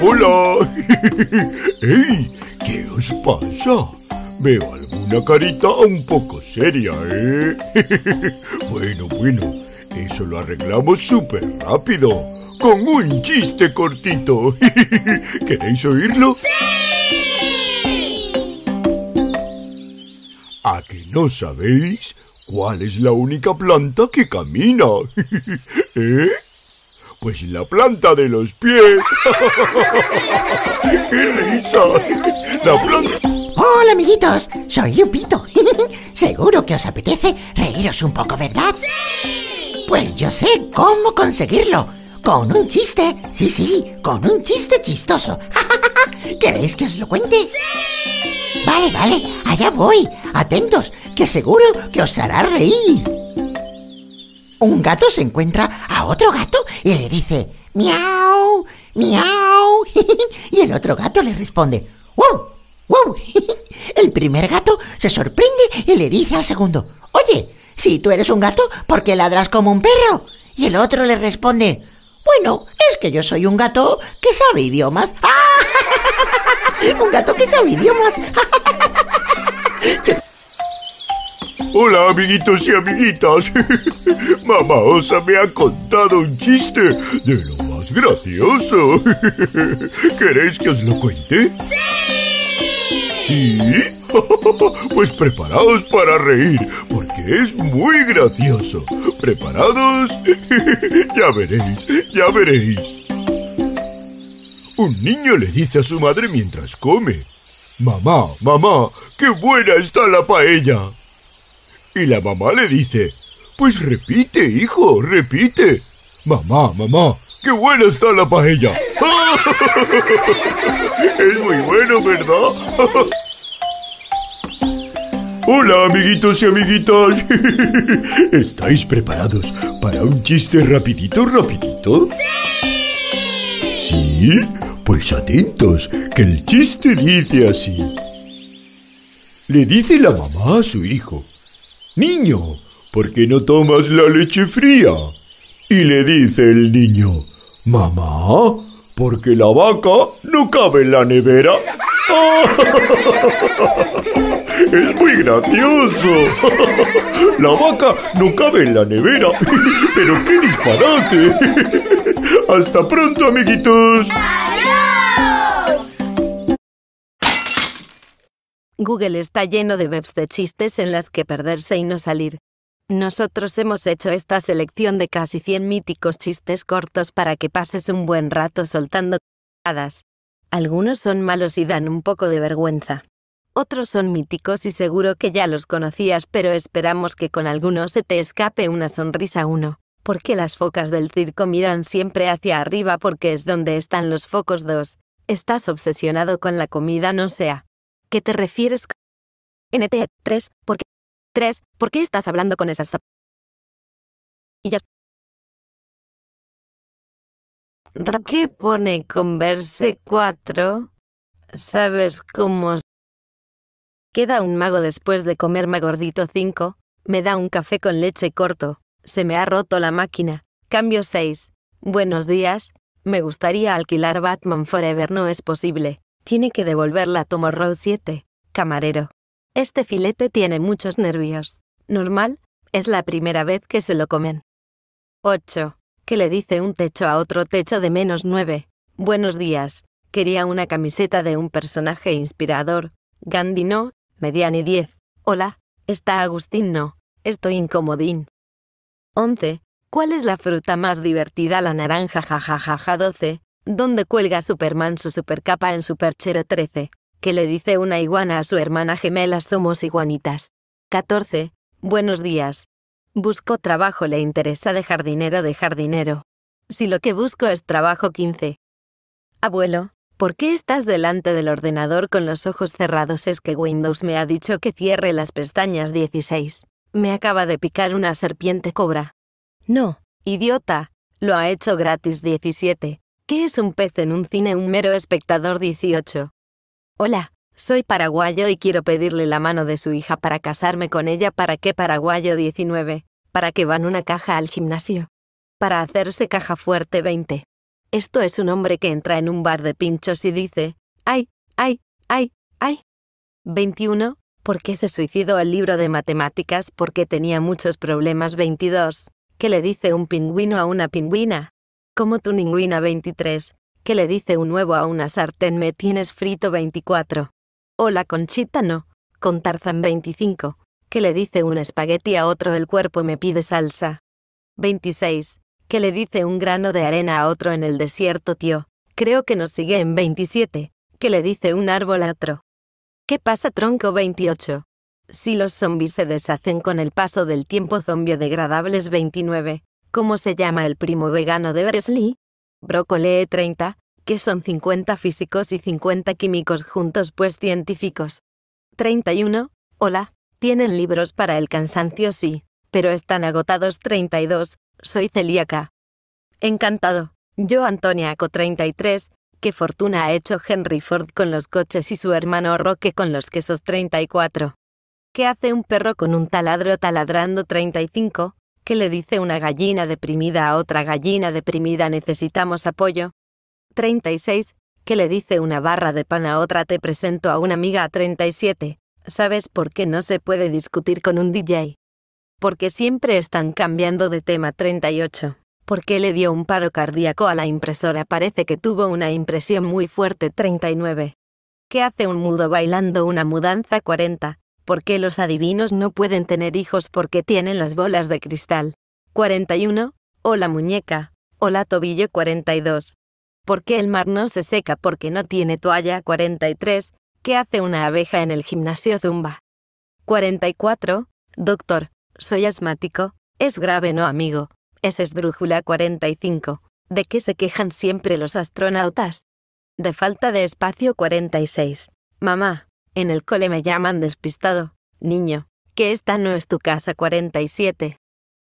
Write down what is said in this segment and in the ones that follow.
Hola. ¡Ey! ¿Qué os pasa? Veo alguna carita un poco seria, ¿eh? bueno, bueno, eso lo arreglamos súper rápido, con un chiste cortito. ¿Queréis oírlo? ¡Sí! ¿A que no sabéis cuál es la única planta que camina? ¿Eh? Pues la planta de los pies. ¡Qué risa! La planta... Hola amiguitos, soy Lupito. Seguro que os apetece reíros un poco, ¿verdad? ¡Sí! Pues yo sé cómo conseguirlo. Con un chiste. Sí, sí, con un chiste chistoso. ¿Queréis que os lo cuente? ¡Sí! Vale, vale, allá voy. Atentos, que seguro que os hará reír. Un gato se encuentra a otro gato y le dice, miau, miau. y el otro gato le responde, wow, wow. el primer gato se sorprende y le dice al segundo, oye, si tú eres un gato, ¿por qué ladras como un perro? Y el otro le responde, bueno, es que yo soy un gato que sabe idiomas. un gato que sabe idiomas. Hola amiguitos y amiguitas. Mamá Osa me ha contado un chiste de lo más gracioso. ¿Queréis que os lo cuente? ¿Sí? Pues preparaos para reír, porque es muy gracioso. ¿Preparados? Ya veréis, ya veréis. Un niño le dice a su madre mientras come, Mamá, mamá, qué buena está la paella. Y la mamá le dice, Pues repite, hijo, repite. Mamá, mamá, qué buena está la paella. es muy bueno, ¿verdad? Hola, amiguitos y amiguitas. ¿Estáis preparados para un chiste rapidito, rapidito? ¿Sí? Pues atentos, que el chiste dice así. Le dice la mamá a su hijo, Niño, ¿por qué no tomas la leche fría? Y le dice el niño, Mamá, porque la vaca no cabe en la nevera. Es muy gracioso. La vaca no cabe en la nevera. Pero qué disparate. Hasta pronto, amiguitos. Google está lleno de webs de chistes en las que perderse y no salir. Nosotros hemos hecho esta selección de casi 100 míticos chistes cortos para que pases un buen rato soltando hadas. Algunos son malos y dan un poco de vergüenza. Otros son míticos y seguro que ya los conocías, pero esperamos que con algunos se te escape una sonrisa uno. Porque las focas del circo miran siempre hacia arriba porque es donde están los focos 2. Estás obsesionado con la comida, no sea. ¿Qué te refieres? NT 3, ¿por qué? 3, ¿por qué estás hablando con esas zap- Y ya. ¿Qué pone converse 4? ¿Sabes cómo Queda un mago después de comerme gordito 5, me da un café con leche corto, se me ha roto la máquina. Cambio 6. Buenos días, me gustaría alquilar Batman Forever, no es posible. Tiene que devolverla a Tomorrow 7. Camarero. Este filete tiene muchos nervios. Normal, es la primera vez que se lo comen. 8. ¿Qué le dice un techo a otro techo de menos 9? Buenos días. Quería una camiseta de un personaje inspirador. Gandhi no, Mediani 10. Hola, está Agustín no. Estoy incomodín. 11. ¿Cuál es la fruta más divertida? La naranja jajajaja 12. ¿Dónde cuelga Superman su supercapa en Superchero 13? ¿Qué le dice una iguana a su hermana gemela? Somos iguanitas. 14. Buenos días. Busco trabajo, le interesa de jardinero de jardinero. Si lo que busco es trabajo 15. Abuelo, ¿por qué estás delante del ordenador con los ojos cerrados? Es que Windows me ha dicho que cierre las pestañas 16. Me acaba de picar una serpiente cobra. No, idiota, lo ha hecho gratis 17. ¿Qué es un pez en un cine? Un mero espectador 18. Hola, soy paraguayo y quiero pedirle la mano de su hija para casarme con ella. ¿Para qué paraguayo 19? ¿Para que van una caja al gimnasio? Para hacerse caja fuerte 20. Esto es un hombre que entra en un bar de pinchos y dice, ¡ay, ay, ay, ay! 21. ¿Por qué se suicidó el libro de matemáticas? Porque tenía muchos problemas. 22. ¿Qué le dice un pingüino a una pingüina? Como tu ningüina 23. ¿Qué le dice un huevo a una sartén? Me tienes frito 24. Hola Conchita no. Con Tarzan 25. ¿Qué le dice un espagueti a otro? El cuerpo me pide salsa. 26. ¿Qué le dice un grano de arena a otro en el desierto, tío? Creo que nos sigue en 27. ¿Qué le dice un árbol a otro? ¿Qué pasa, tronco 28? Si los zombies se deshacen con el paso del tiempo zombiodegradables 29. ¿Cómo se llama el primo vegano de Bresley? Brócoli 30, que son 50 físicos y 50 químicos juntos pues científicos. 31. Hola, ¿tienen libros para el cansancio? Sí, pero están agotados 32. Soy celíaca. Encantado. Yo Antoniaco 33. ¿Qué fortuna ha hecho Henry Ford con los coches y su hermano Roque con los quesos 34? ¿Qué hace un perro con un taladro taladrando 35? ¿Qué le dice una gallina deprimida a otra gallina deprimida necesitamos apoyo? 36. ¿Qué le dice una barra de pan a otra te presento a una amiga a 37? ¿Sabes por qué no se puede discutir con un DJ? Porque siempre están cambiando de tema 38. ¿Por qué le dio un paro cardíaco a la impresora? Parece que tuvo una impresión muy fuerte 39. ¿Qué hace un mudo bailando una mudanza 40? ¿Por qué los adivinos no pueden tener hijos porque tienen las bolas de cristal? 41. Hola muñeca. Hola tobillo 42. ¿Por qué el mar no se seca porque no tiene toalla? 43. ¿Qué hace una abeja en el gimnasio Zumba? 44. Doctor, soy asmático. Es grave, no amigo. Es esdrújula 45. ¿De qué se quejan siempre los astronautas? De falta de espacio 46. Mamá, en el cole me llaman despistado. Niño, que esta no es tu casa 47.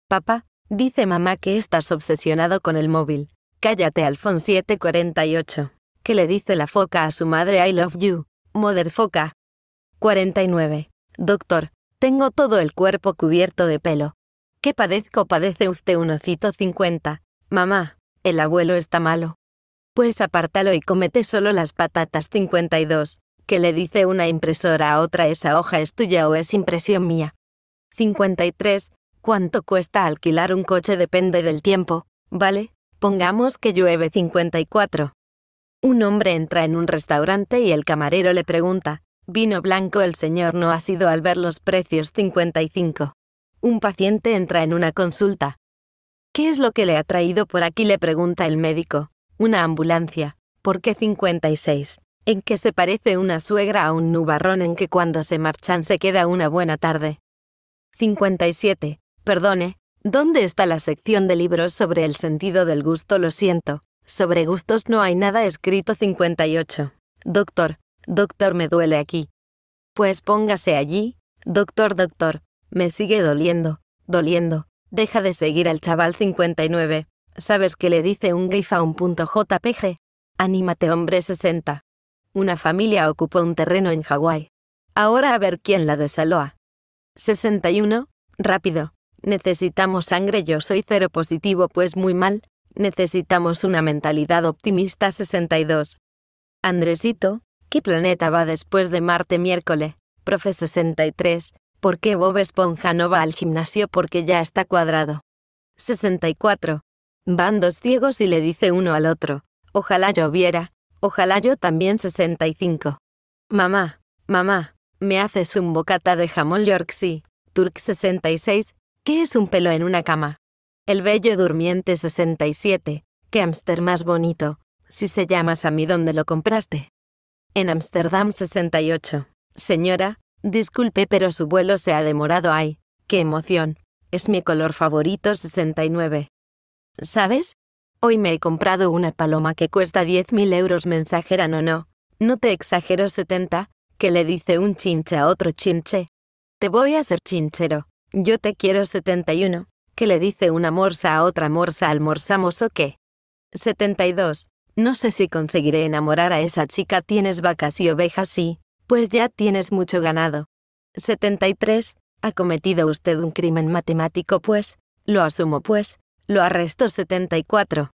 Papá, dice mamá que estás obsesionado con el móvil. Cállate, Alfon 748. ¿Qué le dice la foca a su madre I love you? Mother foca. 49. Doctor, tengo todo el cuerpo cubierto de pelo. ¿Qué padezco? Padece usted un ocito 50. Mamá, el abuelo está malo. Pues apártalo y comete solo las patatas 52. ¿Qué le dice una impresora a otra esa hoja es tuya o es impresión mía? 53. ¿Cuánto cuesta alquilar un coche? Depende del tiempo, ¿vale? Pongamos que llueve 54. Un hombre entra en un restaurante y el camarero le pregunta, ¿vino blanco el señor no ha sido al ver los precios 55? Un paciente entra en una consulta. ¿Qué es lo que le ha traído por aquí? le pregunta el médico. Una ambulancia. ¿Por qué 56? ¿En qué se parece una suegra a un nubarrón en que cuando se marchan se queda una buena tarde? 57. Perdone, ¿dónde está la sección de libros sobre el sentido del gusto? Lo siento. Sobre gustos no hay nada escrito 58. Doctor, doctor, me duele aquí. Pues póngase allí. Doctor, doctor, me sigue doliendo, doliendo. Deja de seguir al chaval 59. ¿Sabes qué le dice un gay a un punto JPG? Anímate hombre 60. Una familia ocupó un terreno en Hawái. Ahora a ver quién la desaloa. 61. Rápido. Necesitamos sangre, yo soy cero positivo, pues muy mal. Necesitamos una mentalidad optimista 62. Andresito, ¿qué planeta va después de Marte miércoles? Profe 63. ¿Por qué Bob Esponja no va al gimnasio? Porque ya está cuadrado. 64. Van dos ciegos y le dice uno al otro. Ojalá lloviera. Ojalá yo también 65. Mamá, mamá, ¿me haces un bocata de jamón Yorkshire? Turk 66. ¿Qué es un pelo en una cama? El bello durmiente 67. ¿Qué hámster más bonito? Si se llama a mí ¿dónde lo compraste? En Ámsterdam 68. Señora, disculpe pero su vuelo se ha demorado. ¡Ay! ¡Qué emoción! Es mi color favorito 69. ¿Sabes? Hoy me he comprado una paloma que cuesta 10.000 euros mensajera, no, no. No te exagero 70, que le dice un chinche a otro chinche. Te voy a ser chinchero. Yo te quiero 71, que le dice una morsa a otra morsa, ¿almorzamos o qué? 72. No sé si conseguiré enamorar a esa chica, tienes vacas y ovejas, sí, pues ya tienes mucho ganado. 73. ¿Ha cometido usted un crimen matemático, pues? Lo asumo, pues. Lo arresto 74.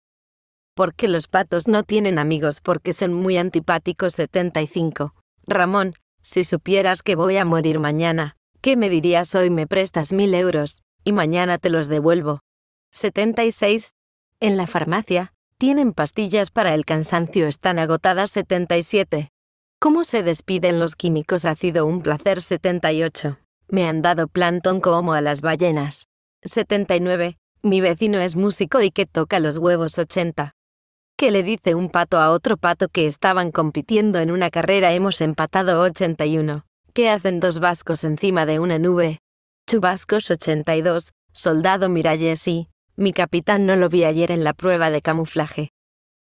Porque los patos no tienen amigos porque son muy antipáticos 75. Ramón, si supieras que voy a morir mañana, ¿qué me dirías hoy me prestas mil euros, y mañana te los devuelvo? 76. En la farmacia, tienen pastillas para el cansancio, están agotadas 77. ¿Cómo se despiden los químicos? Ha sido un placer 78. Me han dado plantón como a las ballenas. 79. Mi vecino es músico y que toca los huevos 80. ¿Qué le dice un pato a otro pato que estaban compitiendo en una carrera? Hemos empatado 81. ¿Qué hacen dos vascos encima de una nube? Chubascos 82. Soldado Miralles y... Mi capitán no lo vi ayer en la prueba de camuflaje.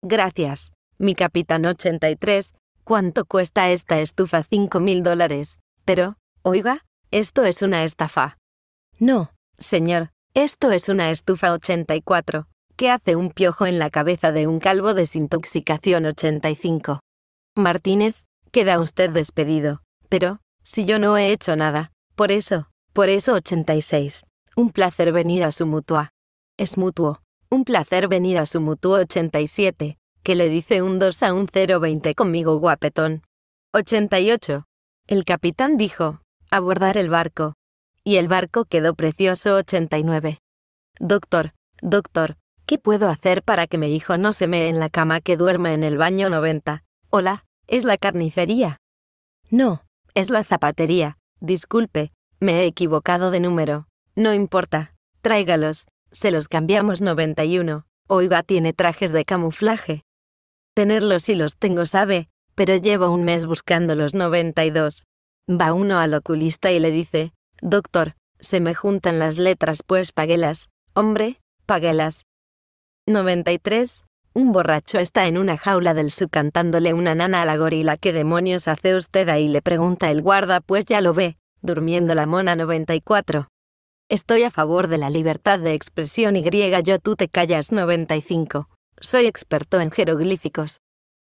Gracias. Mi capitán 83. ¿Cuánto cuesta esta estufa? 5 mil dólares. Pero, oiga, esto es una estafa. No, señor, esto es una estufa 84. ¿Qué hace un piojo en la cabeza de un calvo desintoxicación 85? Martínez, queda usted despedido. Pero, si yo no he hecho nada. Por eso, por eso 86. Un placer venir a su mutua. Es mutuo. Un placer venir a su mutuo 87. Que le dice un 2 a un 020 conmigo guapetón. 88. El capitán dijo, abordar el barco. Y el barco quedó precioso 89. Doctor, doctor, ¿Qué puedo hacer para que mi hijo no se mee en la cama que duerme en el baño 90? Hola, ¿es la carnicería? No, es la zapatería. Disculpe, me he equivocado de número. No importa. Tráigalos. Se los cambiamos 91. Oiga, tiene trajes de camuflaje. Tenerlos sí los tengo, sabe, pero llevo un mes buscando los 92. Va uno al oculista y le dice, Doctor, se me juntan las letras, pues paguelas. Hombre, paguelas. 93. Un borracho está en una jaula del su cantándole una nana a la gorila. ¿Qué demonios hace usted ahí? Le pregunta el guarda, pues ya lo ve, durmiendo la mona 94. Estoy a favor de la libertad de expresión y griega yo tú te callas 95. Soy experto en jeroglíficos.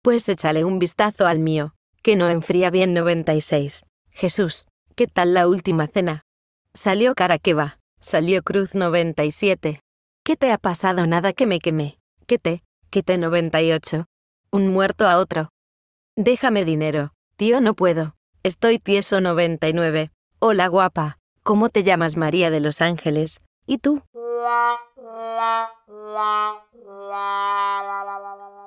Pues échale un vistazo al mío, que no enfría bien 96. Jesús, ¿qué tal la última cena? Salió cara salió cruz 97. ¿Qué te ha pasado? Nada que me quemé. ¿Qué te? ¿Qué te 98? Un muerto a otro. Déjame dinero. Tío, no puedo. Estoy tieso 99. Hola guapa. ¿Cómo te llamas María de los Ángeles? ¿Y tú?